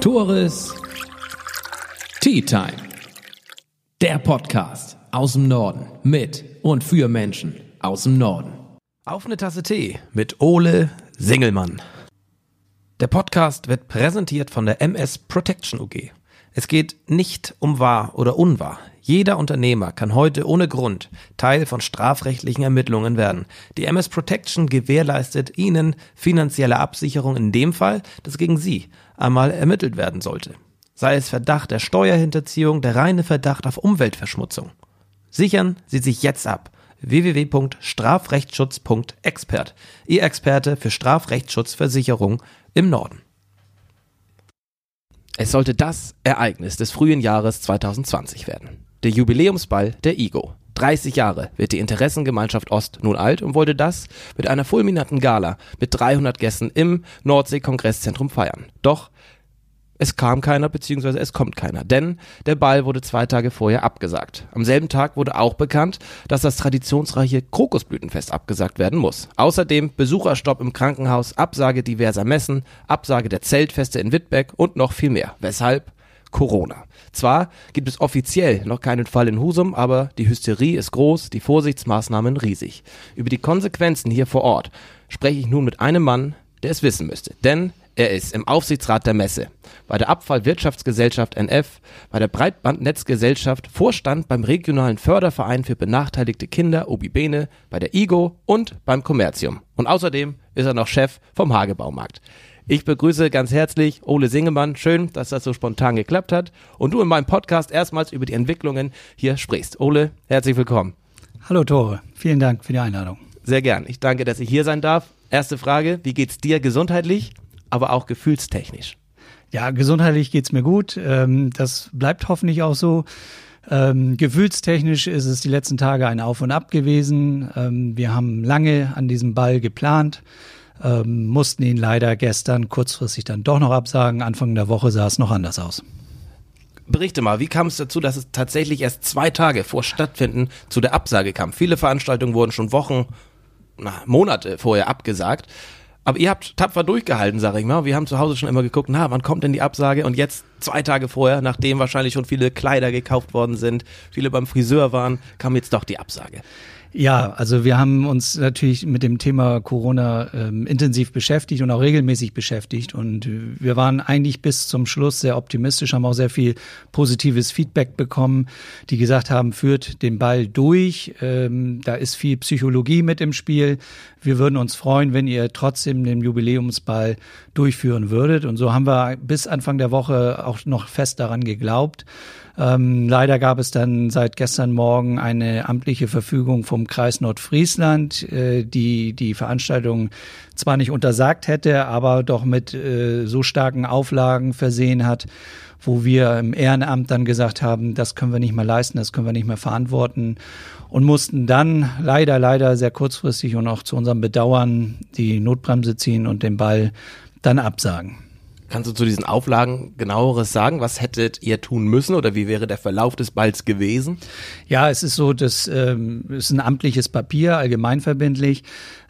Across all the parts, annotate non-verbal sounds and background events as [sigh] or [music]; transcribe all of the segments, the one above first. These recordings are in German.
Tores Tea Time. Der Podcast aus dem Norden mit und für Menschen aus dem Norden. Auf eine Tasse Tee mit Ole Singelmann. Der Podcast wird präsentiert von der MS Protection UG. Es geht nicht um wahr oder unwahr. Jeder Unternehmer kann heute ohne Grund Teil von strafrechtlichen Ermittlungen werden. Die MS Protection gewährleistet Ihnen finanzielle Absicherung in dem Fall, dass gegen Sie einmal ermittelt werden sollte. Sei es Verdacht der Steuerhinterziehung, der reine Verdacht auf Umweltverschmutzung. Sichern Sie sich jetzt ab www.strafrechtsschutz.expert. Ihr Experte für Strafrechtsschutzversicherung im Norden. Es sollte das Ereignis des frühen Jahres 2020 werden. Der Jubiläumsball der IGO. 30 Jahre wird die Interessengemeinschaft Ost nun alt und wollte das mit einer fulminanten Gala mit 300 Gästen im Nordsee-Kongresszentrum feiern. Doch es kam keiner, beziehungsweise es kommt keiner, denn der Ball wurde zwei Tage vorher abgesagt. Am selben Tag wurde auch bekannt, dass das traditionsreiche Krokusblütenfest abgesagt werden muss. Außerdem Besucherstopp im Krankenhaus, Absage diverser Messen, Absage der Zeltfeste in Wittbeck und noch viel mehr. Weshalb? Corona. Zwar gibt es offiziell noch keinen Fall in Husum, aber die Hysterie ist groß, die Vorsichtsmaßnahmen riesig. Über die Konsequenzen hier vor Ort spreche ich nun mit einem Mann, der es wissen müsste. Denn er ist im Aufsichtsrat der Messe, bei der Abfallwirtschaftsgesellschaft NF, bei der Breitbandnetzgesellschaft, Vorstand beim regionalen Förderverein für benachteiligte Kinder Ubibene, bei der IGO und beim Kommerzium. Und außerdem ist er noch Chef vom Hagebaumarkt. Ich begrüße ganz herzlich Ole Singemann. Schön, dass das so spontan geklappt hat und du in meinem Podcast erstmals über die Entwicklungen hier sprichst. Ole, herzlich willkommen. Hallo Tore, vielen Dank für die Einladung. Sehr gern. Ich danke, dass ich hier sein darf. Erste Frage, wie geht's dir gesundheitlich? aber auch gefühlstechnisch. Ja, gesundheitlich geht's mir gut. Ähm, das bleibt hoffentlich auch so. Ähm, gefühlstechnisch ist es die letzten Tage ein Auf und Ab gewesen. Ähm, wir haben lange an diesem Ball geplant, ähm, mussten ihn leider gestern kurzfristig dann doch noch absagen. Anfang der Woche sah es noch anders aus. Berichte mal, wie kam es dazu, dass es tatsächlich erst zwei Tage vor Stattfinden zu der Absage kam? Viele Veranstaltungen wurden schon Wochen, na, Monate vorher abgesagt. Aber ihr habt tapfer durchgehalten, sag ich mal. Wir haben zu Hause schon immer geguckt, na, wann kommt denn die Absage? Und jetzt, zwei Tage vorher, nachdem wahrscheinlich schon viele Kleider gekauft worden sind, viele beim Friseur waren, kam jetzt doch die Absage. Ja, also wir haben uns natürlich mit dem Thema Corona ähm, intensiv beschäftigt und auch regelmäßig beschäftigt. Und wir waren eigentlich bis zum Schluss sehr optimistisch, haben auch sehr viel positives Feedback bekommen, die gesagt haben, führt den Ball durch. Ähm, da ist viel Psychologie mit im Spiel. Wir würden uns freuen, wenn ihr trotzdem den Jubiläumsball durchführen würdet. Und so haben wir bis Anfang der Woche auch noch fest daran geglaubt. Ähm, leider gab es dann seit gestern Morgen eine amtliche Verfügung vom Kreis Nordfriesland, äh, die die Veranstaltung zwar nicht untersagt hätte, aber doch mit äh, so starken Auflagen versehen hat, wo wir im Ehrenamt dann gesagt haben, das können wir nicht mehr leisten, das können wir nicht mehr verantworten und mussten dann leider, leider sehr kurzfristig und auch zu unserem Bedauern die Notbremse ziehen und den Ball dann absagen. Kannst du zu diesen Auflagen genaueres sagen? Was hättet ihr tun müssen oder wie wäre der Verlauf des Balls gewesen? Ja, es ist so, das ähm, ist ein amtliches Papier, allgemeinverbindlich.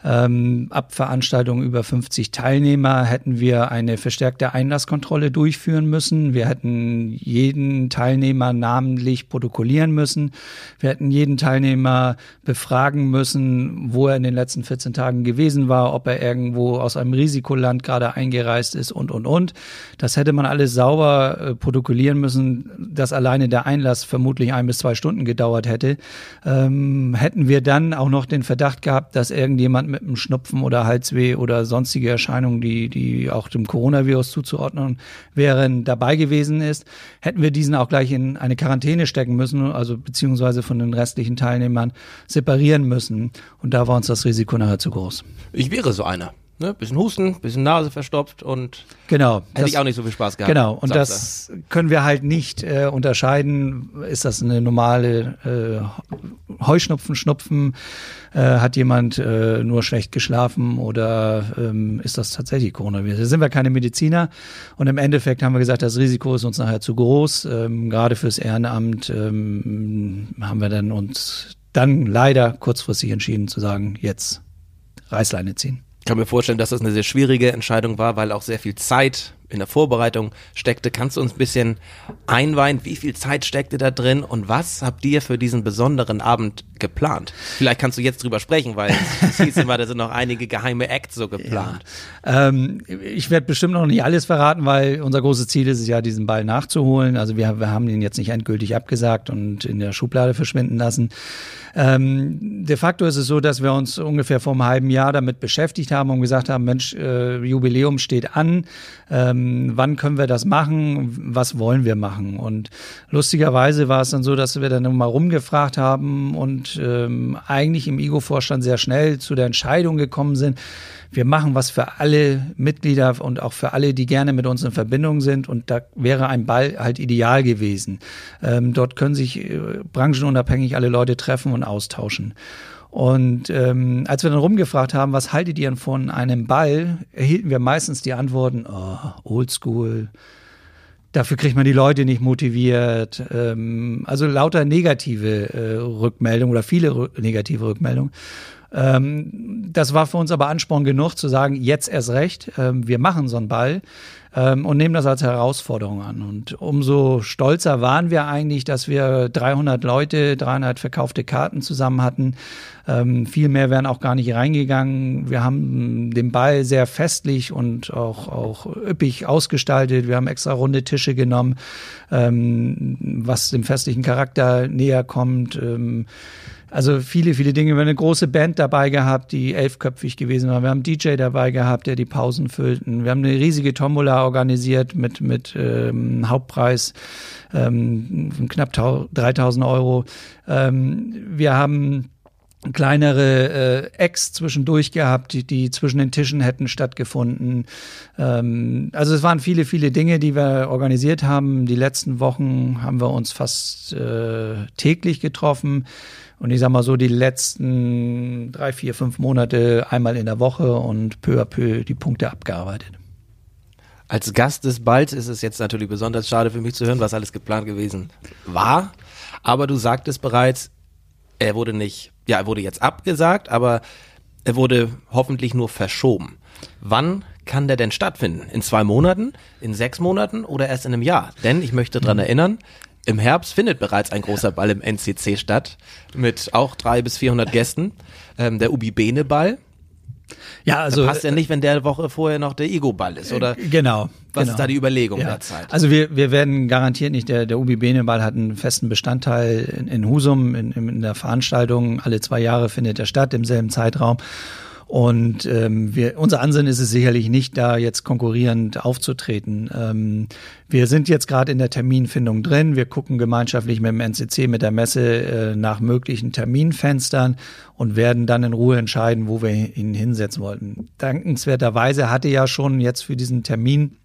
Ähm, ab Veranstaltungen über 50 Teilnehmer hätten wir eine verstärkte Einlasskontrolle durchführen müssen. Wir hätten jeden Teilnehmer namentlich protokollieren müssen. Wir hätten jeden Teilnehmer befragen müssen, wo er in den letzten 14 Tagen gewesen war, ob er irgendwo aus einem Risikoland gerade eingereist ist und, und, und. Das hätte man alles sauber äh, protokollieren müssen, dass alleine der Einlass vermutlich ein bis zwei Stunden gedauert hätte. Ähm, hätten wir dann auch noch den Verdacht gehabt, dass irgendjemand mit einem Schnupfen oder Halsweh oder sonstige Erscheinungen, die, die auch dem Coronavirus zuzuordnen wären, dabei gewesen ist, hätten wir diesen auch gleich in eine Quarantäne stecken müssen, also beziehungsweise von den restlichen Teilnehmern separieren müssen. Und da war uns das Risiko nachher zu groß. Ich wäre so einer. Ne, bisschen Husten, bisschen Nase verstopft und genau, hätte das, ich auch nicht so viel Spaß gehabt. Genau, und das können wir halt nicht äh, unterscheiden. Ist das eine normale äh, Heuschnupfen, Schnupfen? Äh, hat jemand äh, nur schlecht geschlafen oder ähm, ist das tatsächlich Coronavirus? Da sind wir keine Mediziner und im Endeffekt haben wir gesagt, das Risiko ist uns nachher zu groß. Ähm, gerade fürs Ehrenamt ähm, haben wir dann uns dann leider kurzfristig entschieden zu sagen, jetzt Reißleine ziehen kann mir vorstellen, dass das eine sehr schwierige Entscheidung war, weil auch sehr viel Zeit in der Vorbereitung steckte. Kannst du uns ein bisschen einweihen, wie viel Zeit steckte da drin und was habt ihr für diesen besonderen Abend geplant? Vielleicht kannst du jetzt drüber sprechen, weil es hieß immer, da sind noch einige geheime Acts so geplant. Ja, ähm, ich werde bestimmt noch nicht alles verraten, weil unser großes Ziel ist es ja, diesen Ball nachzuholen. Also wir, wir haben ihn jetzt nicht endgültig abgesagt und in der Schublade verschwinden lassen. Ähm, de facto ist es so, dass wir uns ungefähr vor einem halben Jahr damit beschäftigt haben und gesagt haben, Mensch, äh, Jubiläum steht an. Ähm, wann können wir das machen? Was wollen wir machen? Und lustigerweise war es dann so, dass wir dann mal rumgefragt haben und ähm, eigentlich im IGO-Vorstand sehr schnell zu der Entscheidung gekommen sind, wir machen was für alle Mitglieder und auch für alle, die gerne mit uns in Verbindung sind. Und da wäre ein Ball halt ideal gewesen. Ähm, dort können sich äh, branchenunabhängig alle Leute treffen und austauschen. Und ähm, als wir dann rumgefragt haben, was haltet ihr von einem Ball, erhielten wir meistens die Antworten, oh, oldschool, dafür kriegt man die Leute nicht motiviert. Ähm, also lauter negative äh, Rückmeldungen oder viele negative Rückmeldungen. Ähm, das war für uns aber Ansporn genug zu sagen, jetzt erst recht, ähm, wir machen so einen Ball ähm, und nehmen das als Herausforderung an. Und umso stolzer waren wir eigentlich, dass wir 300 Leute, 300 verkaufte Karten zusammen hatten. Ähm, viel mehr wären auch gar nicht reingegangen. Wir haben den Ball sehr festlich und auch, auch üppig ausgestaltet. Wir haben extra runde Tische genommen, ähm, was dem festlichen Charakter näher kommt. Ähm, also viele, viele Dinge. Wir haben eine große Band dabei gehabt, die elfköpfig gewesen war. Wir haben einen DJ dabei gehabt, der die Pausen füllten. Wir haben eine riesige Tombola organisiert mit, mit ähm, Hauptpreis ähm, von knapp 3000 Euro. Ähm, wir haben kleinere äh, Acts zwischendurch gehabt, die, die zwischen den Tischen hätten stattgefunden. Ähm, also es waren viele, viele Dinge, die wir organisiert haben. Die letzten Wochen haben wir uns fast äh, täglich getroffen. Und ich sag mal so, die letzten drei, vier, fünf Monate einmal in der Woche und peu à peu die Punkte abgearbeitet. Als Gast des Balls ist es jetzt natürlich besonders schade für mich zu hören, was alles geplant gewesen war. Aber du sagtest bereits, er wurde nicht, ja, er wurde jetzt abgesagt, aber er wurde hoffentlich nur verschoben. Wann kann der denn stattfinden? In zwei Monaten? In sechs Monaten oder erst in einem Jahr? Denn ich möchte daran mhm. erinnern, im Herbst findet bereits ein großer Ball im NCC statt, mit auch drei bis 400 Gästen. Ähm, der Ubi Bene Ball. Ja, also da passt ja nicht, wenn der Woche vorher noch der Ego-Ball ist, oder? Äh, genau. Was genau. ist da die Überlegung ja. der Zeit? Also wir, wir werden garantiert nicht, der, der Ubi Bene Ball hat einen festen Bestandteil in, in Husum, in, in der Veranstaltung. Alle zwei Jahre findet er statt, im selben Zeitraum. Und ähm, wir, unser Ansinnen ist es sicherlich nicht, da jetzt konkurrierend aufzutreten. Ähm, wir sind jetzt gerade in der Terminfindung drin. Wir gucken gemeinschaftlich mit dem NCC, mit der Messe äh, nach möglichen Terminfenstern und werden dann in Ruhe entscheiden, wo wir ihn hinsetzen wollten. Dankenswerterweise hatte ja schon jetzt für diesen Termin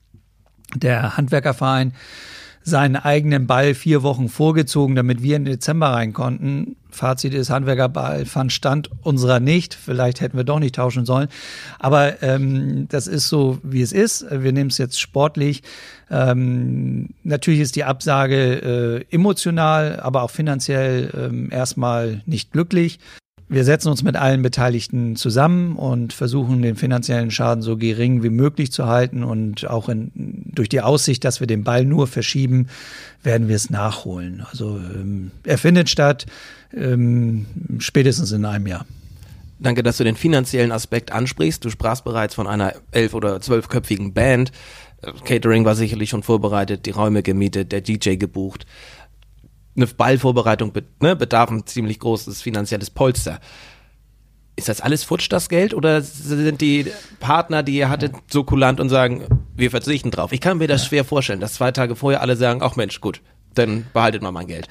der Handwerkerverein seinen eigenen Ball vier Wochen vorgezogen, damit wir in den Dezember rein konnten. Fazit ist, Handwerkerball fand Stand unserer nicht. Vielleicht hätten wir doch nicht tauschen sollen. Aber ähm, das ist so, wie es ist. Wir nehmen es jetzt sportlich. Ähm, natürlich ist die Absage äh, emotional, aber auch finanziell ähm, erstmal nicht glücklich. Wir setzen uns mit allen Beteiligten zusammen und versuchen, den finanziellen Schaden so gering wie möglich zu halten. Und auch in, durch die Aussicht, dass wir den Ball nur verschieben, werden wir es nachholen. Also ähm, er findet statt ähm, spätestens in einem Jahr. Danke, dass du den finanziellen Aspekt ansprichst. Du sprachst bereits von einer elf- oder zwölfköpfigen Band. Catering war sicherlich schon vorbereitet, die Räume gemietet, der DJ gebucht eine Ballvorbereitung ne, bedarf ein ziemlich großes finanzielles Polster. Ist das alles futsch, das Geld? Oder sind die Partner, die ihr hattet, so kulant und sagen, wir verzichten drauf? Ich kann mir das schwer vorstellen, dass zwei Tage vorher alle sagen, ach Mensch, gut, dann behaltet mal mein Geld.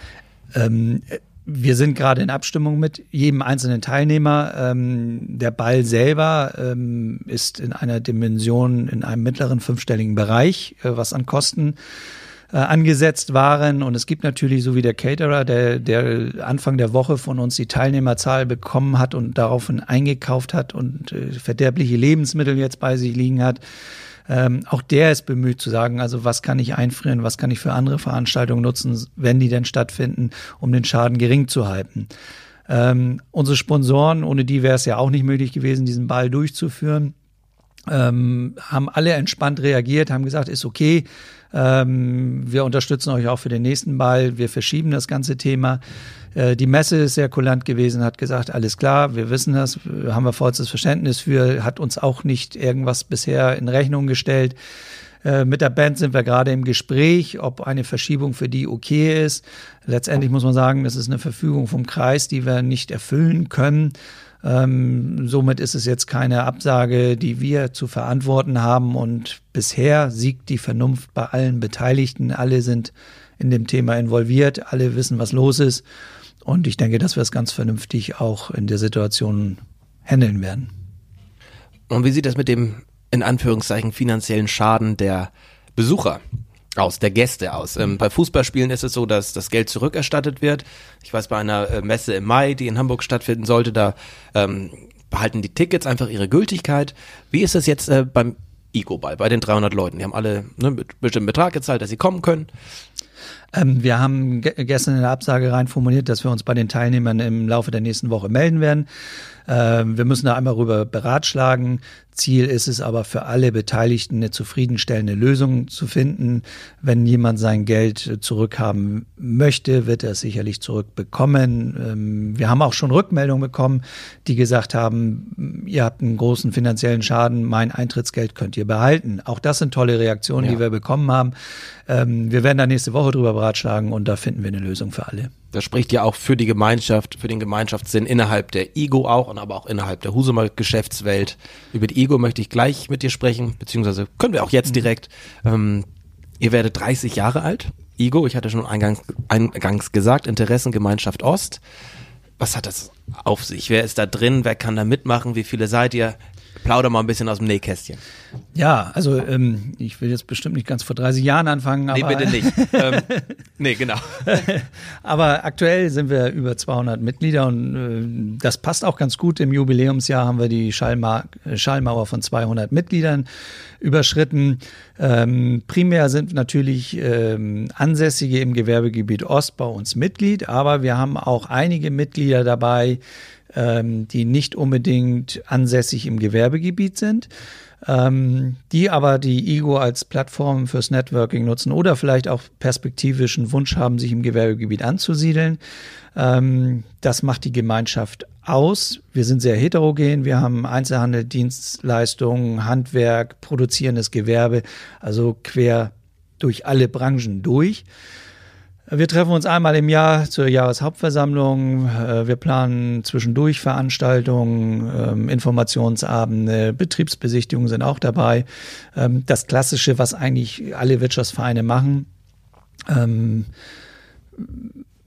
Ähm, wir sind gerade in Abstimmung mit jedem einzelnen Teilnehmer. Ähm, der Ball selber ähm, ist in einer Dimension, in einem mittleren fünfstelligen Bereich, äh, was an Kosten äh, angesetzt waren. Und es gibt natürlich, so wie der Caterer, der, der Anfang der Woche von uns die Teilnehmerzahl bekommen hat und daraufhin eingekauft hat und äh, verderbliche Lebensmittel jetzt bei sich liegen hat. Ähm, auch der ist bemüht zu sagen, also was kann ich einfrieren, was kann ich für andere Veranstaltungen nutzen, wenn die denn stattfinden, um den Schaden gering zu halten. Ähm, unsere Sponsoren, ohne die wäre es ja auch nicht möglich gewesen, diesen Ball durchzuführen. Ähm, haben alle entspannt reagiert, haben gesagt, ist okay, ähm, wir unterstützen euch auch für den nächsten Ball, wir verschieben das ganze Thema. Äh, die Messe ist sehr kulant gewesen, hat gesagt, alles klar, wir wissen das, haben wir vollstes Verständnis für, hat uns auch nicht irgendwas bisher in Rechnung gestellt. Äh, mit der Band sind wir gerade im Gespräch, ob eine Verschiebung für die okay ist. Letztendlich muss man sagen, das ist eine Verfügung vom Kreis, die wir nicht erfüllen können. Ähm, somit ist es jetzt keine Absage, die wir zu verantworten haben. Und bisher siegt die Vernunft bei allen Beteiligten. Alle sind in dem Thema involviert, alle wissen, was los ist. Und ich denke, dass wir es ganz vernünftig auch in der Situation handeln werden. Und wie sieht das mit dem in Anführungszeichen finanziellen Schaden der Besucher aus, der Gäste aus. Ähm, bei Fußballspielen ist es so, dass das Geld zurückerstattet wird. Ich weiß, bei einer äh, Messe im Mai, die in Hamburg stattfinden sollte, da ähm, behalten die Tickets einfach ihre Gültigkeit. Wie ist das jetzt äh, beim Igo-Ball, bei den 300 Leuten? Die haben alle ne, mit bestimmten Betrag gezahlt, dass sie kommen können. Ähm, wir haben gestern in der Absage rein formuliert, dass wir uns bei den Teilnehmern im Laufe der nächsten Woche melden werden. Ähm, wir müssen da einmal rüber beratschlagen. Ziel ist es aber für alle Beteiligten eine zufriedenstellende Lösung zu finden. Wenn jemand sein Geld zurückhaben möchte, wird er es sicherlich zurückbekommen. Ähm, wir haben auch schon Rückmeldungen bekommen, die gesagt haben, ihr habt einen großen finanziellen Schaden, mein Eintrittsgeld könnt ihr behalten. Auch das sind tolle Reaktionen, ja. die wir bekommen haben. Ähm, wir werden da nächste Woche drüber beratschlagen und da finden wir eine Lösung für alle. Das spricht ja auch für die Gemeinschaft, für den Gemeinschaftssinn innerhalb der IGO auch und aber auch innerhalb der Husumer Geschäftswelt. Über die IGO möchte ich gleich mit dir sprechen, beziehungsweise können wir auch jetzt mhm. direkt. Ähm, ihr werdet 30 Jahre alt. IGO, ich hatte schon eingangs, eingangs gesagt, Interessengemeinschaft Ost. Was hat das auf sich? Wer ist da drin? Wer kann da mitmachen? Wie viele seid ihr? Plauder mal ein bisschen aus dem Nähkästchen. Ja, also ähm, ich will jetzt bestimmt nicht ganz vor 30 Jahren anfangen. Aber nee, bitte nicht. ähm, [laughs] nee, genau. [laughs] aber aktuell sind wir über 200 Mitglieder und äh, das passt auch ganz gut. Im Jubiläumsjahr haben wir die Schallma Schallmauer von 200 Mitgliedern überschritten. Ähm, primär sind natürlich ähm, Ansässige im Gewerbegebiet Ost bei uns Mitglied, aber wir haben auch einige Mitglieder dabei, ähm, die nicht unbedingt ansässig im Gewerbegebiet sind, ähm, die aber die IGO als Plattform fürs Networking nutzen oder vielleicht auch perspektivischen Wunsch haben, sich im Gewerbegebiet anzusiedeln. Ähm, das macht die Gemeinschaft aus. Wir sind sehr heterogen. Wir haben Einzelhandel, Dienstleistungen, Handwerk, produzierendes Gewerbe, also quer durch alle Branchen durch. Wir treffen uns einmal im Jahr zur Jahreshauptversammlung. Äh, wir planen zwischendurch Veranstaltungen, ähm, Informationsabende, Betriebsbesichtigungen sind auch dabei. Ähm, das Klassische, was eigentlich alle Wirtschaftsvereine machen. Ähm,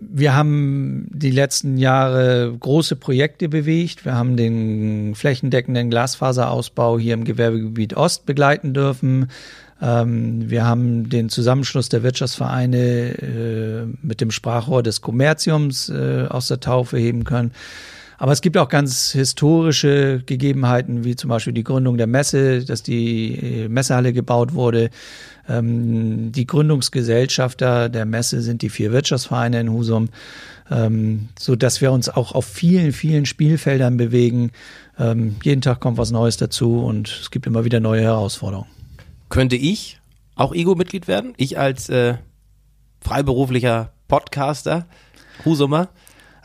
wir haben die letzten Jahre große Projekte bewegt. Wir haben den flächendeckenden Glasfaserausbau hier im Gewerbegebiet Ost begleiten dürfen. Ähm, wir haben den Zusammenschluss der Wirtschaftsvereine äh, mit dem Sprachrohr des Kommerziums äh, aus der Taufe heben können. Aber es gibt auch ganz historische Gegebenheiten, wie zum Beispiel die Gründung der Messe, dass die äh, Messehalle gebaut wurde. Ähm, die Gründungsgesellschafter der Messe sind die vier Wirtschaftsvereine in Husum, ähm, so dass wir uns auch auf vielen, vielen Spielfeldern bewegen. Ähm, jeden Tag kommt was Neues dazu und es gibt immer wieder neue Herausforderungen könnte ich auch Ego-Mitglied werden? Ich als äh, freiberuflicher Podcaster, Husumer?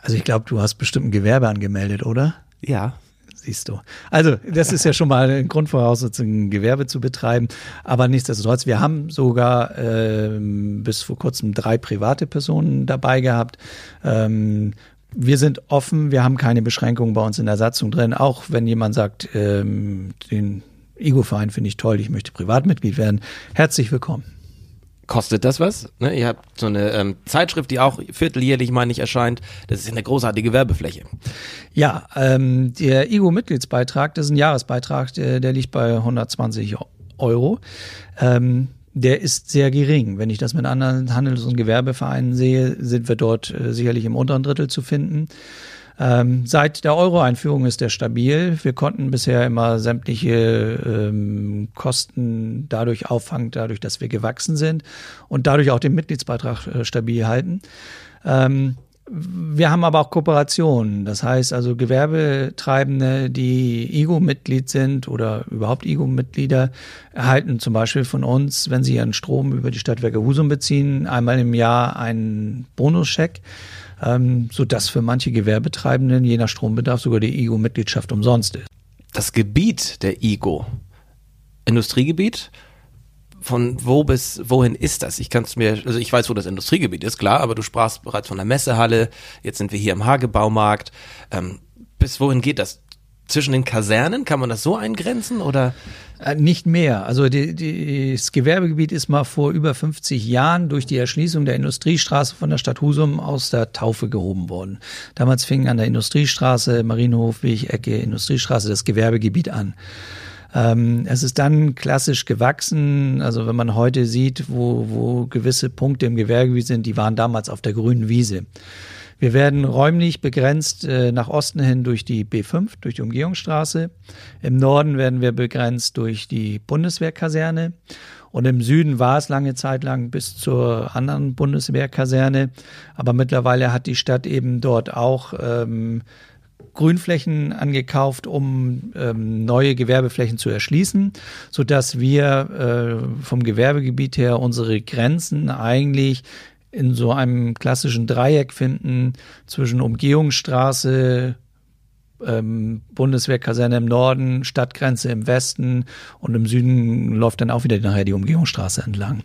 Also ich glaube, du hast bestimmt ein Gewerbe angemeldet, oder? Ja. Siehst du. Also, das ist ja schon mal eine Grundvoraussetzung, ein Gewerbe zu betreiben. Aber nichtsdestotrotz, wir haben sogar ähm, bis vor kurzem drei private Personen dabei gehabt. Ähm, wir sind offen, wir haben keine Beschränkungen bei uns in der Satzung drin. Auch wenn jemand sagt, ähm, den Ego-Verein finde ich toll, ich möchte Privatmitglied werden. Herzlich willkommen. Kostet das was? Ne, ihr habt so eine ähm, Zeitschrift, die auch vierteljährlich, meine ich, erscheint. Das ist eine großartige Werbefläche. Ja, ähm, der Ego-Mitgliedsbeitrag, das ist ein Jahresbeitrag, der, der liegt bei 120 Euro. Ähm, der ist sehr gering. Wenn ich das mit anderen Handels- und Gewerbevereinen sehe, sind wir dort äh, sicherlich im unteren Drittel zu finden. Ähm, seit der Euro-Einführung ist der stabil. Wir konnten bisher immer sämtliche ähm, Kosten dadurch auffangen, dadurch, dass wir gewachsen sind und dadurch auch den Mitgliedsbeitrag äh, stabil halten. Ähm, Wir haben aber auch Kooperationen. Das heißt also Gewerbetreibende, die IGO-Mitglied sind oder überhaupt IGO-Mitglieder, erhalten zum Beispiel von uns, wenn sie ihren Strom über die Stadtwerke Husum beziehen, einmal im Jahr einen Bonuscheck, ähm, sodass für manche Gewerbetreibenden je nach Strombedarf sogar die IGO-Mitgliedschaft umsonst ist. Das Gebiet der IGO, Industriegebiet, von wo bis wohin ist das? Ich kann es mir, also ich weiß, wo das Industriegebiet ist, klar, aber du sprachst bereits von der Messehalle, jetzt sind wir hier im Hagebaumarkt. Ähm, bis wohin geht das? Zwischen den Kasernen, kann man das so eingrenzen oder? Äh, nicht mehr. Also die, die, das Gewerbegebiet ist mal vor über 50 Jahren durch die Erschließung der Industriestraße von der Stadt Husum aus der Taufe gehoben worden. Damals fing an der Industriestraße, Marienhofweg, Ecke, Industriestraße das Gewerbegebiet an. Ähm, es ist dann klassisch gewachsen. Also wenn man heute sieht, wo, wo gewisse Punkte im Gewerbegebiet sind, die waren damals auf der grünen Wiese. Wir werden räumlich begrenzt äh, nach Osten hin durch die B5, durch die Umgehungsstraße. Im Norden werden wir begrenzt durch die Bundeswehrkaserne. Und im Süden war es lange Zeit lang bis zur anderen Bundeswehrkaserne. Aber mittlerweile hat die Stadt eben dort auch ähm, Grünflächen angekauft, um ähm, neue Gewerbeflächen zu erschließen, so dass wir äh, vom Gewerbegebiet her unsere Grenzen eigentlich in so einem klassischen Dreieck finden zwischen Umgehungsstraße, ähm, Bundeswehrkaserne im Norden, Stadtgrenze im Westen und im Süden läuft dann auch wieder nachher die Umgehungsstraße entlang.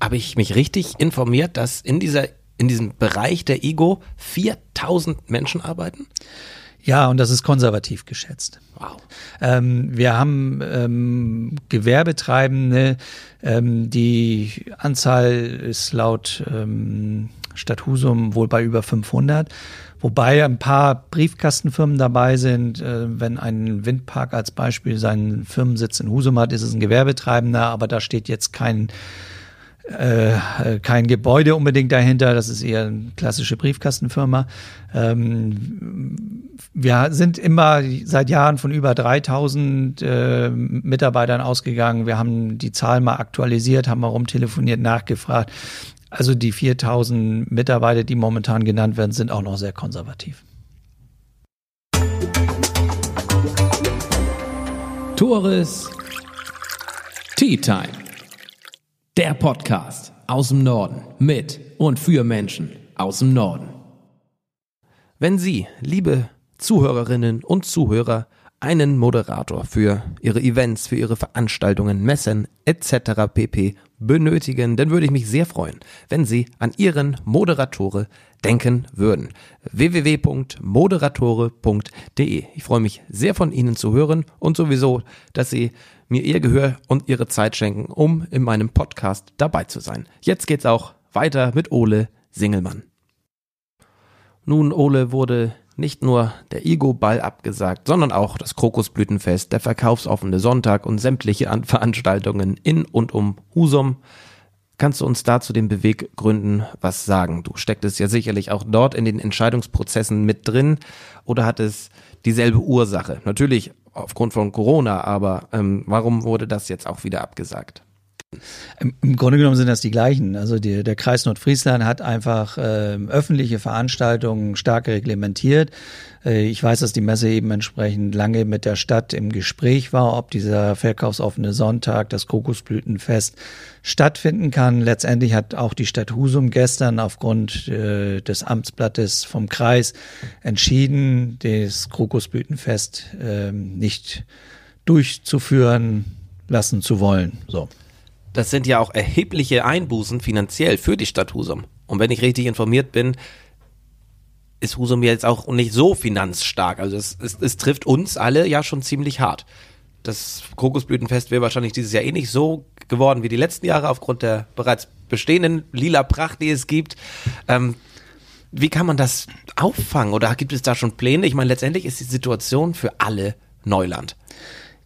Habe ich mich richtig informiert, dass in dieser in diesem Bereich der Ego 4000 Menschen arbeiten? Ja, und das ist konservativ geschätzt. Wow. Ähm, wir haben ähm, Gewerbetreibende, ähm, die Anzahl ist laut ähm, Stadt Husum wohl bei über 500. Wobei ein paar Briefkastenfirmen dabei sind. Äh, wenn ein Windpark als Beispiel seinen Firmensitz in Husum hat, ist es ein Gewerbetreibender, aber da steht jetzt kein äh, kein Gebäude unbedingt dahinter, das ist eher eine klassische Briefkastenfirma. Ähm, wir sind immer seit Jahren von über 3000 äh, Mitarbeitern ausgegangen. Wir haben die Zahl mal aktualisiert, haben mal rumtelefoniert, nachgefragt. Also die 4000 Mitarbeiter, die momentan genannt werden, sind auch noch sehr konservativ. Tores Tea Time. Der Podcast aus dem Norden mit und für Menschen aus dem Norden. Wenn Sie, liebe Zuhörerinnen und Zuhörer, einen Moderator für Ihre Events, für Ihre Veranstaltungen, Messen etc. pp. benötigen, dann würde ich mich sehr freuen, wenn Sie an Ihren Moderatore denken würden. www.moderatore.de. Ich freue mich sehr von Ihnen zu hören und sowieso, dass Sie mir Ihr Gehör und Ihre Zeit schenken, um in meinem Podcast dabei zu sein. Jetzt geht's auch weiter mit Ole Singelmann. Nun, Ole wurde nicht nur der Igo-Ball abgesagt, sondern auch das Krokusblütenfest, der verkaufsoffene Sonntag und sämtliche [laughs] Veranstaltungen in und um Husum. Kannst du uns da zu den Beweggründen was sagen? Du stecktest ja sicherlich auch dort in den Entscheidungsprozessen mit drin oder hat es dieselbe Ursache? Natürlich aufgrund von Corona, aber ähm, warum wurde das jetzt auch wieder abgesagt? Im Grunde genommen sind das die gleichen. Also die, der Kreis Nordfriesland hat einfach äh, öffentliche Veranstaltungen stark reglementiert. Äh, ich weiß, dass die Messe eben entsprechend lange mit der Stadt im Gespräch war, ob dieser verkaufsoffene Sonntag, das Kokosblütenfest stattfinden kann. Letztendlich hat auch die Stadt Husum gestern aufgrund äh, des Amtsblattes vom Kreis entschieden, das Kokosblütenfest äh, nicht durchzuführen lassen zu wollen. So das sind ja auch erhebliche Einbußen finanziell für die Stadt Husum. Und wenn ich richtig informiert bin, ist Husum jetzt auch nicht so finanzstark. Also es, es, es trifft uns alle ja schon ziemlich hart. Das Kokosblütenfest wäre wahrscheinlich dieses Jahr eh nicht so geworden wie die letzten Jahre aufgrund der bereits bestehenden lila Pracht, die es gibt. Ähm, wie kann man das auffangen? Oder gibt es da schon Pläne? Ich meine, letztendlich ist die Situation für alle Neuland.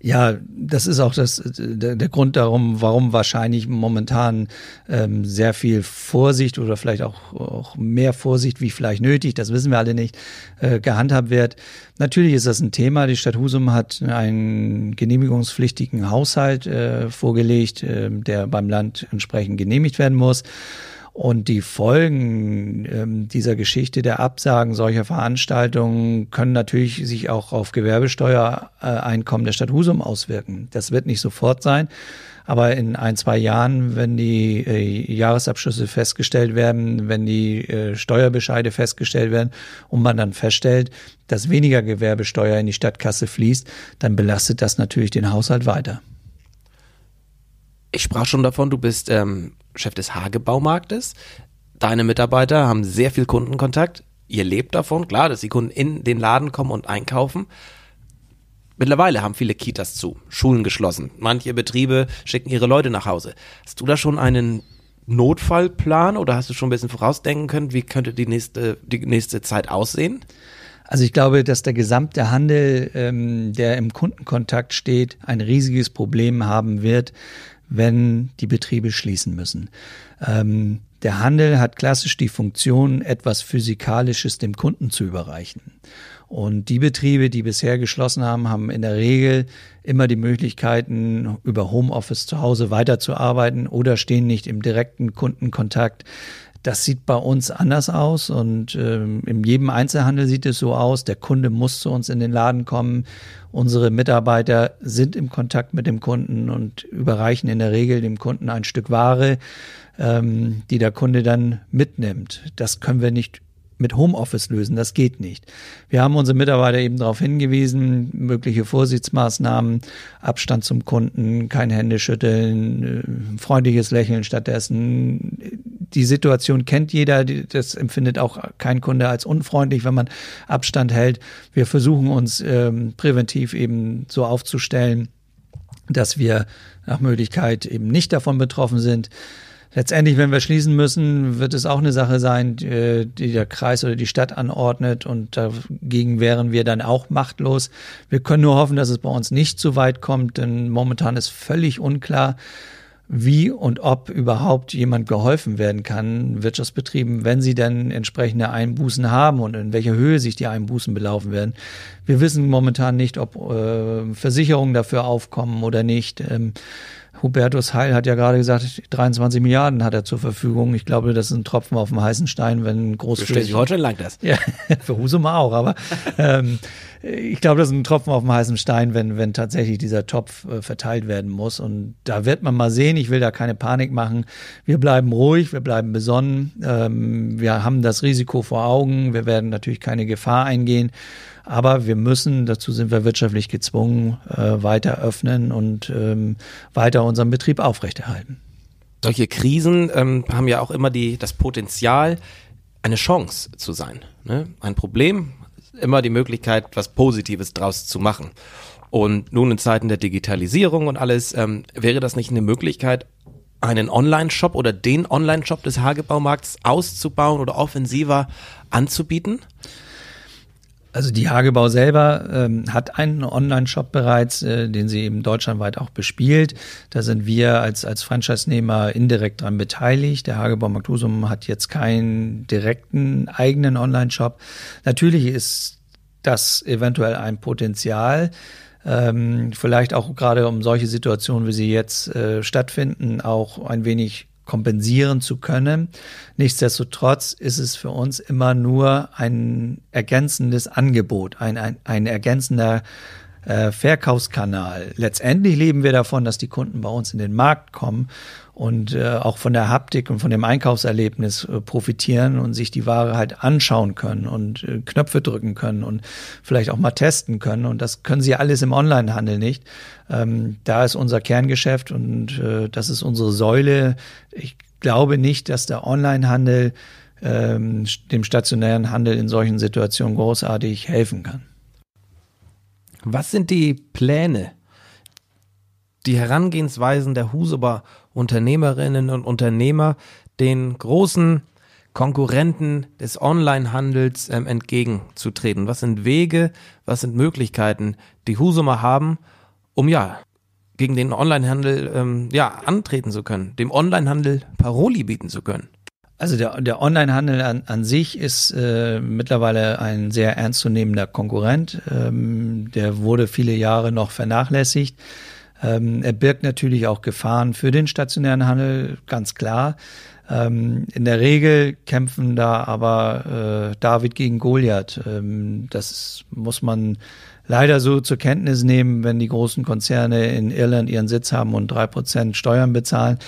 Ja, das ist auch das, der, der Grund darum, warum wahrscheinlich momentan ähm, sehr viel Vorsicht oder vielleicht auch, auch mehr Vorsicht wie vielleicht nötig, das wissen wir alle nicht, äh, gehandhabt wird. Natürlich ist das ein Thema. Die Stadt Husum hat einen genehmigungspflichtigen Haushalt äh, vorgelegt, äh, der beim Land entsprechend genehmigt werden muss. Und die Folgen ähm, dieser Geschichte der Absagen solcher Veranstaltungen können natürlich sich auch auf Gewerbesteuereinkommen der Stadt Husum auswirken. Das wird nicht sofort sein. Aber in ein, zwei Jahren, wenn die äh, Jahresabschlüsse festgestellt werden, wenn die äh, Steuerbescheide festgestellt werden und man dann feststellt, dass weniger Gewerbesteuer in die Stadtkasse fließt, dann belastet das natürlich den Haushalt weiter. Ich sprach schon davon, du bist ähm, Chef des Hagebaumarktes. Deine Mitarbeiter haben sehr viel Kundenkontakt. Ihr lebt davon, klar, dass die Kunden in den Laden kommen und einkaufen. Mittlerweile haben viele Kitas zu, Schulen geschlossen. Manche Betriebe schicken ihre Leute nach Hause. Hast du da schon einen Notfallplan oder hast du schon ein bisschen vorausdenken können, wie könnte die nächste, die nächste Zeit aussehen? Also ich glaube, dass der gesamte Handel, ähm, der im Kundenkontakt steht, ein riesiges Problem haben wird, wenn die Betriebe schließen müssen. Ähm, der Handel hat klassisch die Funktion, etwas Physikalisches dem Kunden zu überreichen. Und die Betriebe, die bisher geschlossen haben, haben in der Regel immer die Möglichkeiten, über Homeoffice zu Hause weiterzuarbeiten oder stehen nicht im direkten Kundenkontakt. Das sieht bei uns anders aus und ähm, in jedem Einzelhandel sieht es so aus. Der Kunde muss zu uns in den Laden kommen. Unsere Mitarbeiter sind im Kontakt mit dem Kunden und überreichen in der Regel dem Kunden ein Stück Ware, ähm, die der Kunde dann mitnimmt. Das können wir nicht mit Homeoffice lösen. Das geht nicht. Wir haben unsere Mitarbeiter eben darauf hingewiesen, mögliche Vorsichtsmaßnahmen, Abstand zum Kunden, kein Händeschütteln, äh, freundliches Lächeln stattdessen. Die Situation kennt jeder, das empfindet auch kein Kunde als unfreundlich, wenn man Abstand hält. Wir versuchen uns ähm, präventiv eben so aufzustellen, dass wir nach Möglichkeit eben nicht davon betroffen sind. Letztendlich, wenn wir schließen müssen, wird es auch eine Sache sein, die, die der Kreis oder die Stadt anordnet und dagegen wären wir dann auch machtlos. Wir können nur hoffen, dass es bei uns nicht so weit kommt, denn momentan ist völlig unklar, wie und ob überhaupt jemand geholfen werden kann, Wirtschaftsbetrieben, wenn sie denn entsprechende Einbußen haben und in welcher Höhe sich die Einbußen belaufen werden. Wir wissen momentan nicht, ob äh, Versicherungen dafür aufkommen oder nicht. Ähm, Hubertus Heil hat ja gerade gesagt, 23 Milliarden hat er zur Verfügung. Ich glaube, das ist ein Tropfen auf dem heißen Stein, wenn großflächig... Für Schleswig-Holstein langt das. Ja, [laughs] für Husum auch, aber ähm, ich glaube, das ist ein Tropfen auf dem heißen Stein, wenn, wenn tatsächlich dieser Topf äh, verteilt werden muss. Und da wird man mal sehen. Ich will da keine Panik machen. Wir bleiben ruhig, wir bleiben besonnen. Ähm, wir haben das Risiko vor Augen. Wir werden natürlich keine Gefahr eingehen. Aber wir müssen, dazu sind wir wirtschaftlich gezwungen, äh, weiter öffnen und ähm, weiter unseren Betrieb aufrechterhalten. Solche Krisen ähm, haben ja auch immer die, das Potenzial, eine Chance zu sein. Ne? Ein Problem, immer die Möglichkeit, was Positives draus zu machen. Und nun in Zeiten der Digitalisierung und alles, ähm, wäre das nicht eine Möglichkeit, einen Online-Shop oder den Online-Shop des Hagebaumarkts auszubauen oder offensiver anzubieten? Also die Hagebau selber ähm, hat einen Online-Shop bereits, äh, den sie eben deutschlandweit auch bespielt. Da sind wir als, als Franchise-Nehmer indirekt dran beteiligt. Der Hagebau Magdusum hat jetzt keinen direkten eigenen Online-Shop. Natürlich ist das eventuell ein Potenzial. Ähm, vielleicht auch gerade um solche Situationen, wie sie jetzt äh, stattfinden, auch ein wenig kompensieren zu können. Nichtsdestotrotz ist es für uns immer nur ein ergänzendes Angebot, ein, ein, ein ergänzender äh, Verkaufskanal. Letztendlich leben wir davon, dass die Kunden bei uns in den Markt kommen und äh, auch von der Haptik und von dem Einkaufserlebnis äh, profitieren und sich die Ware halt anschauen können und äh, Knöpfe drücken können und vielleicht auch mal testen können. Und das können sie alles im Onlinehandel nicht. Ähm, da ist unser Kerngeschäft und äh, das ist unsere Säule. Ich glaube nicht, dass der Onlinehandel ähm, dem stationären Handel in solchen Situationen großartig helfen kann. Was sind die Pläne, die Herangehensweisen der Husuber Unternehmerinnen und Unternehmer den großen Konkurrenten des Onlinehandels ähm, entgegenzutreten? Was sind Wege, was sind Möglichkeiten, die Husumer haben, um ja gegen den Onlinehandel ähm, ja antreten zu können, dem Onlinehandel Paroli bieten zu können? Also der, der Onlinehandel an, an sich ist äh, mittlerweile ein sehr ernstzunehmender Konkurrent. Ähm, der wurde viele Jahre noch vernachlässigt. Ähm, er birgt natürlich auch Gefahren für den stationären Handel, ganz klar. Ähm, in der Regel kämpfen da aber äh, David gegen Goliath. Ähm, das muss man leider so zur Kenntnis nehmen, wenn die großen Konzerne in Irland ihren Sitz haben und drei Prozent Steuern bezahlen,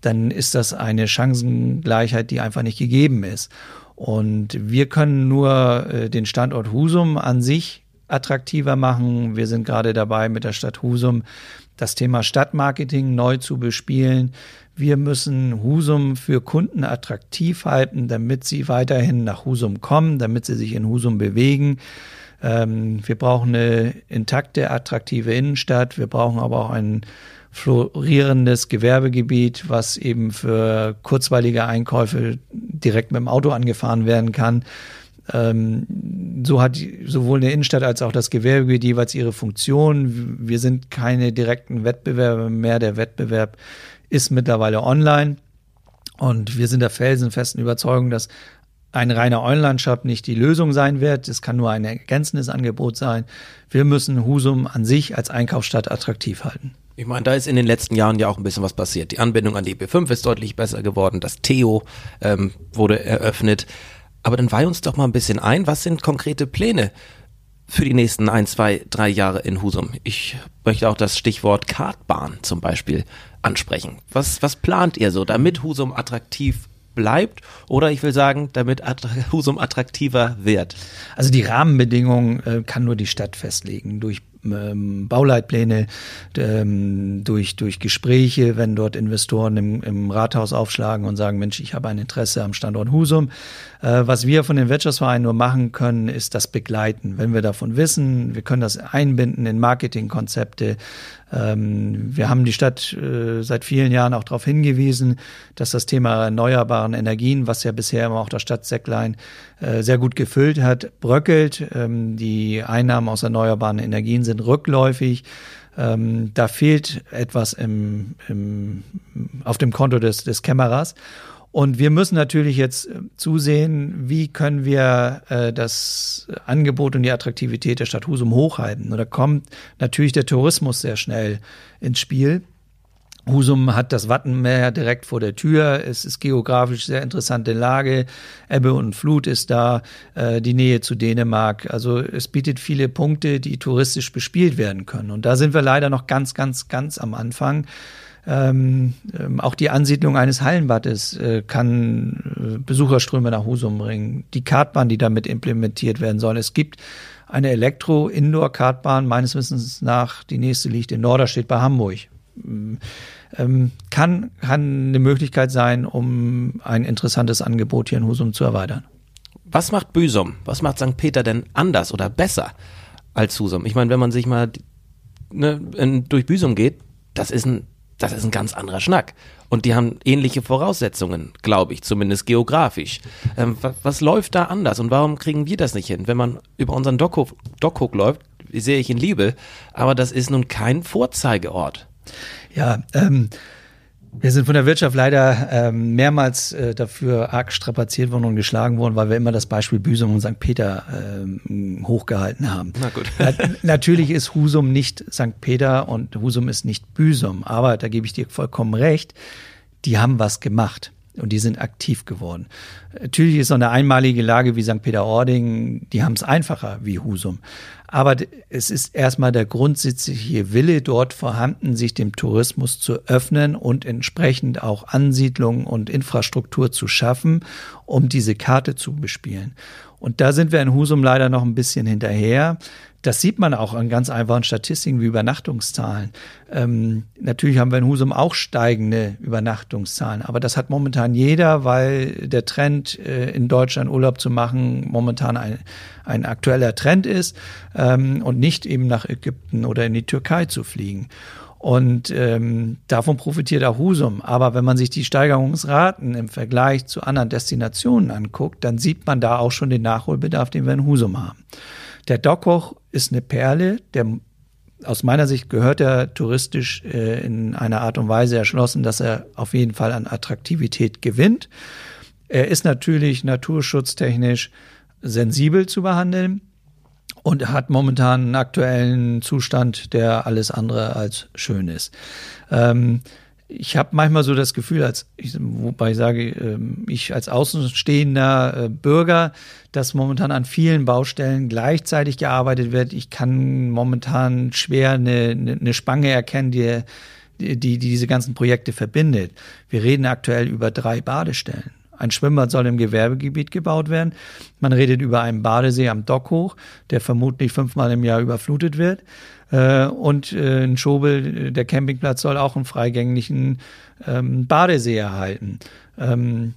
dann ist das eine Chancengleichheit, die einfach nicht gegeben ist. Und wir können nur äh, den Standort Husum an sich attraktiver machen. Wir sind gerade dabei, mit der Stadt Husum das Thema Stadtmarketing neu zu bespielen. Wir müssen Husum für Kunden attraktiv halten, damit sie weiterhin nach Husum kommen, damit sie sich in Husum bewegen. Ähm, wir brauchen eine intakte, attraktive Innenstadt. Wir brauchen aber auch ein florierendes Gewerbegebiet, was eben für kurzweilige Einkäufe direkt mit dem Auto angefahren werden kann. Ähm, so hat sowohl eine Innenstadt als auch das Gewerbegebiet jeweils ihre Funktion. Wir sind keine direkten Wettbewerber mehr. Der Wettbewerb ist mittlerweile online. Und wir sind der felsenfesten Überzeugung, dass ein reiner Online-Shop nicht die Lösung sein wird. Es kann nur ein ergänzendes Angebot sein. Wir müssen Husum an sich als Einkaufsstadt attraktiv halten. Ich meine, da ist in den letzten Jahren ja auch ein bisschen was passiert. Die Anbindung an die B5 ist deutlich besser geworden. Das Theo ähm, wurde eröffnet. Aber dann weih uns doch mal ein bisschen ein. Was sind konkrete Pläne für die nächsten ein, zwei, drei Jahre in Husum? Ich möchte auch das Stichwort Kartbahn zum Beispiel ansprechen. Was, was plant ihr so, damit Husum attraktiv bleibt oder ich will sagen, damit Husum attraktiver wird? Also die Rahmenbedingungen äh, kann nur die Stadt festlegen durch ähm, Bauleitpläne, ähm, durch, durch Gespräche, wenn dort Investoren im, im Rathaus aufschlagen und sagen, Mensch, ich habe ein Interesse am Standort Husum. Äh, was wir von den Wirtschaftsvereinen nur machen können, ist das begleiten. Wenn wir davon wissen, wir können das einbinden in Marketingkonzepte. Ähm, wir haben die Stadt äh, seit vielen Jahren auch darauf hingewiesen, dass das Thema erneuerbaren Energien, was ja bisher immer auch der Stadt Säcklein äh, sehr gut gefüllt hat, bröckelt. Ähm, die Einnahmen aus erneuerbaren Energien sind rückläufig. Ähm, da fehlt etwas im, im, auf dem Konto des, des Kämmerers. Und wir müssen natürlich jetzt äh, zusehen, wie können wir äh, das Angebot und die Attraktivität der Stadt Husum hochhalten. Und da kommt natürlich der Tourismus sehr schnell ins Spiel. Husum hat das Wattenmeer direkt vor der Tür. Es ist geografisch sehr interessante Lage. Ebbe und Flut ist da, äh, die Nähe zu Dänemark. Also es bietet viele Punkte, die touristisch bespielt werden können. Und da sind wir leider noch ganz, ganz, ganz am Anfang. Ähm, ähm, auch die Ansiedlung eines Hallenbades äh, kann äh, Besucherströme nach Husum bringen. Die Kartbahn, die damit implementiert werden soll. Es gibt eine Elektro-Indoor-Kartbahn, meines Wissens nach, die nächste liegt in Norderstedt bei Hamburg. Ähm, kann, kann eine Möglichkeit sein, um ein interessantes Angebot hier in Husum zu erweitern. Was macht Büsum? Was macht St. Peter denn anders oder besser als Husum? Ich meine, wenn man sich mal ne, in, durch Büsum geht, das ist ein das ist ein ganz anderer Schnack. Und die haben ähnliche Voraussetzungen, glaube ich, zumindest geografisch. Ähm, was, was, läuft da anders und warum kriegen wir das nicht hin? Wenn man über unseren Dockhook, Dockhook läuft, sehe ich in Liebe, aber das ist nun kein Vorzeigeort. Ja, ähm, wir sind von der Wirtschaft leider ähm, mehrmals äh, dafür arg strapaziert worden und geschlagen worden, weil wir immer das Beispiel Büsum und St. Peter ähm, hochgehalten haben. Na gut. Na, natürlich ist Husum nicht St. Peter und Husum ist nicht Büsum, aber da gebe ich dir vollkommen recht, die haben was gemacht und die sind aktiv geworden. Natürlich ist so eine einmalige Lage wie St. Peter-Ording, die haben es einfacher wie Husum. Aber es ist erstmal der grundsätzliche Wille dort vorhanden, sich dem Tourismus zu öffnen und entsprechend auch Ansiedlungen und Infrastruktur zu schaffen, um diese Karte zu bespielen. Und da sind wir in Husum leider noch ein bisschen hinterher. Das sieht man auch an ganz einfachen Statistiken wie Übernachtungszahlen. Ähm, natürlich haben wir in Husum auch steigende Übernachtungszahlen, aber das hat momentan jeder, weil der Trend äh, in Deutschland Urlaub zu machen momentan ein, ein aktueller Trend ist ähm, und nicht eben nach Ägypten oder in die Türkei zu fliegen. Und ähm, davon profitiert auch Husum. Aber wenn man sich die Steigerungsraten im Vergleich zu anderen Destinationen anguckt, dann sieht man da auch schon den Nachholbedarf, den wir in Husum haben. Der Dockhoch ist eine Perle, der aus meiner Sicht gehört er touristisch äh, in einer Art und Weise erschlossen, dass er auf jeden Fall an Attraktivität gewinnt. Er ist natürlich naturschutztechnisch sensibel zu behandeln. und hat momentan einen aktuellen Zustand, der alles andere als schön ist. Ähm, ich habe manchmal so das Gefühl, als ich, wobei ich sage, ähm, ich als außenstehender äh, Bürger, dass momentan an vielen Baustellen gleichzeitig gearbeitet wird. Ich kann momentan schwer eine, eine Spange erkennen, die, die, die diese ganzen Projekte verbindet. Wir reden aktuell über drei Badestellen. Ein Schwimmbad soll im Gewerbegebiet gebaut werden. Man redet über einen Badesee am Dock hoch, der vermutlich fünfmal im Jahr überflutet wird. Äh, und äh, ein Schobel, der Campingplatz, soll auch einen freigänglichen ähm, Badesee erhalten. Ähm,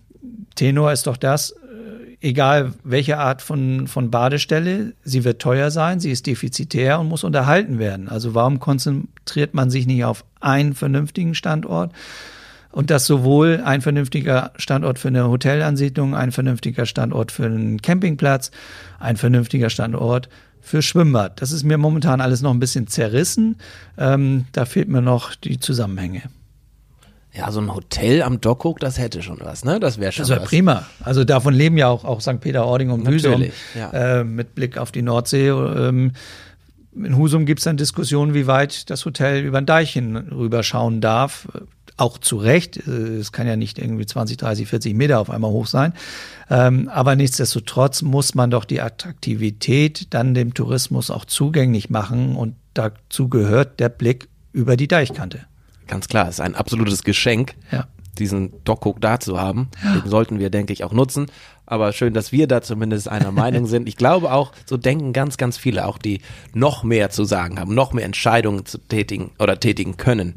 Tenor ist doch das, äh, egal welche Art von, von Badestelle, sie wird teuer sein, sie ist defizitär und muss unterhalten werden. Also warum konzentriert man sich nicht auf einen vernünftigen Standort? Und das sowohl ein vernünftiger Standort für eine Hotelansiedlung, ein vernünftiger Standort für einen Campingplatz, ein vernünftiger Standort für Schwimmbad. Das ist mir momentan alles noch ein bisschen zerrissen. Ähm, da fehlt mir noch die Zusammenhänge. Ja, so ein Hotel am Dockhook, das hätte schon was, ne? Das wäre schon Das wäre prima. Also davon leben ja auch, auch St. Peter-Ording und Husum ja. äh, mit Blick auf die Nordsee. Ähm, in Husum gibt es dann Diskussionen, wie weit das Hotel über den Deich hin rüberschauen darf auch zu Recht. Äh, es kann ja nicht irgendwie 20, 30, 40 Meter auf einmal hoch sein. Ähm, aber nichtsdestotrotz muss man doch die Attraktivität dann dem Tourismus auch zugänglich machen und dazu gehört der Blick über die Deichkante. Ganz klar, es ist ein absolutes Geschenk, Ja. diesen Dockhook da zu haben. Den sollten wir, denke ich, auch nutzen. Aber schön, dass wir da zumindest einer [laughs] Meinung sind. Ich glaube auch, so denken ganz, ganz viele, auch die noch mehr zu sagen haben, noch mehr Entscheidungen zu tätigen oder tätigen können.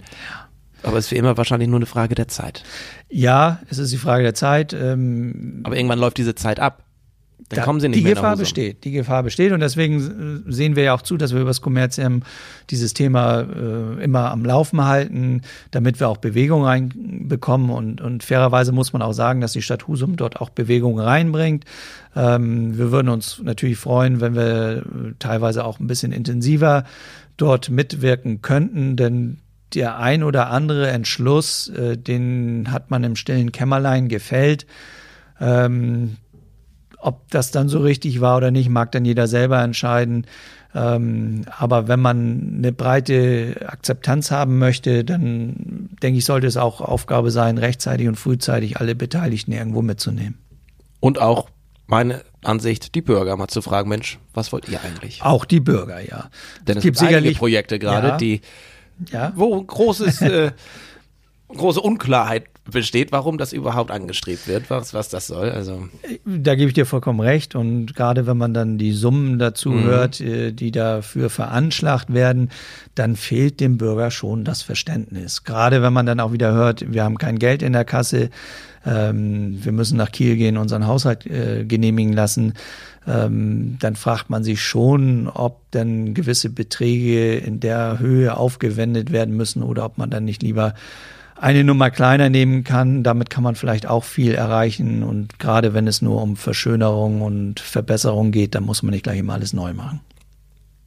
Aber es ist wie immer wahrscheinlich nur eine Frage der Zeit. Ja, es ist die Frage der Zeit. Ähm, Aber irgendwann läuft diese Zeit ab. Dann Da- kommen sie nicht die mehr Gefahr besteht. Die Gefahr besteht und deswegen äh, sehen wir ja auch zu, dass wir über das Kommerzium dieses Thema äh, immer am Laufen halten, damit wir auch Bewegung reinbekommen und, und fairerweise muss man auch sagen, dass die Stadt Husum dort auch Bewegung reinbringt. Ähm, wir würden uns natürlich freuen, wenn wir äh, teilweise auch ein bisschen intensiver dort mitwirken könnten, denn der ein oder andere Entschluss, äh, den hat man im stillen Kämmerlein gefällt. Ähm, ob das dann so richtig war oder nicht, mag dann jeder selber entscheiden. Ähm, aber wenn man eine breite Akzeptanz haben möchte, dann denke ich, sollte es auch Aufgabe sein, rechtzeitig und frühzeitig alle Beteiligten irgendwo mitzunehmen. Und auch meine Ansicht, die Bürger mal zu fragen, Mensch, was wollt ihr eigentlich? Auch die Bürger, ja. Denn es gibt, einige Projekte gerade, Ja. die ja, wo großes, äh, große Unklarheit besteht, warum das überhaupt angestrebt wird, was, was das soll. Also Da gebe ich dir vollkommen recht. Und gerade wenn man dann die Summen dazu Mhm. hört, äh, die dafür veranschlagt werden, dann fehlt dem Bürger schon das Verständnis. Gerade wenn man dann auch wieder hört, wir haben kein Geld in der Kasse, ähm, wir müssen nach Kiel gehen, unseren Haushalt äh, genehmigen lassen, ähm, dann fragt man sich schon, ob dann gewisse Beträge in der Höhe aufgewendet werden müssen oder ob man dann nicht lieber eine Nummer kleiner nehmen kann. Damit kann man vielleicht auch viel erreichen. Und gerade wenn es nur um Verschönerung und Verbesserung geht, dann muss man nicht gleich immer alles neu machen.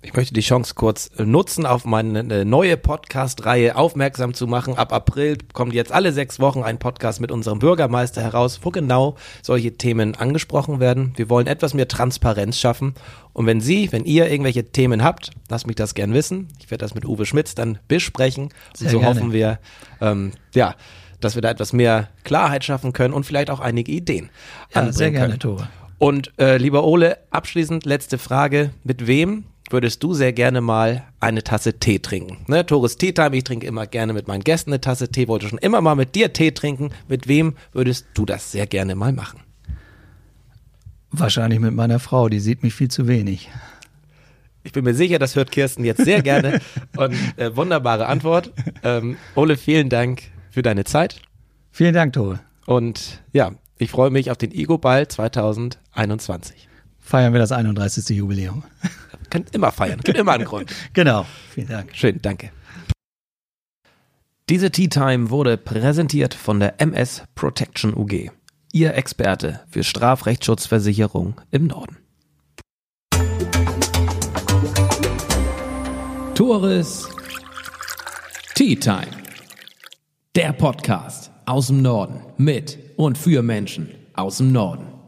Ich möchte die Chance kurz äh, nutzen, auf meine äh, neue Podcast-Reihe aufmerksam zu machen. Ab April kommt jetzt alle sechs Wochen ein Podcast mit unserem Bürgermeister heraus, wo genau solche Themen angesprochen werden. Wir wollen etwas mehr Transparenz schaffen. Und wenn Sie, wenn ihr irgendwelche Themen habt, lasst mich das gern wissen. Ich werde das mit Uwe Schmitz dann besprechen. Und Sehr so gerne. hoffen wir, ähm, ja, dass wir da etwas mehr Klarheit schaffen können und vielleicht auch einige Ideen Ja, anbringen sehr gerne, können. Tore. Und äh, lieber Ole, abschließend letzte Frage. Mit wem würdest du sehr gerne mal eine Tasse Tee trinken? Ne, Tores Tea Time, ich trinke immer gerne mit meinen Gästen eine Tasse Tee, wollte schon immer mal mit dir Tee trinken. Mit wem würdest du das sehr gerne mal machen? Wahrscheinlich mit meiner Frau, die sieht mich viel zu wenig. Ich bin mir sicher, das hört Kirsten jetzt sehr gerne. [laughs] Und äh, wunderbare Antwort. Ähm, Ole, vielen Dank für deine Zeit. Vielen Dank, Tore. Und ja, ich freue mich auf den Ego-Ball 2021. Feiern wir das 31. Jubiläum. Könnt immer feiern, gibt immer einen Grund. [laughs] Genau. Vielen Dank. Schön, danke. Diese Tea Time wurde präsentiert von der MS Protection UG. Ihr Experte für Strafrechtsschutzversicherung im Norden. Tores Tea Time. Der Podcast aus dem Norden mit und für Menschen aus dem Norden.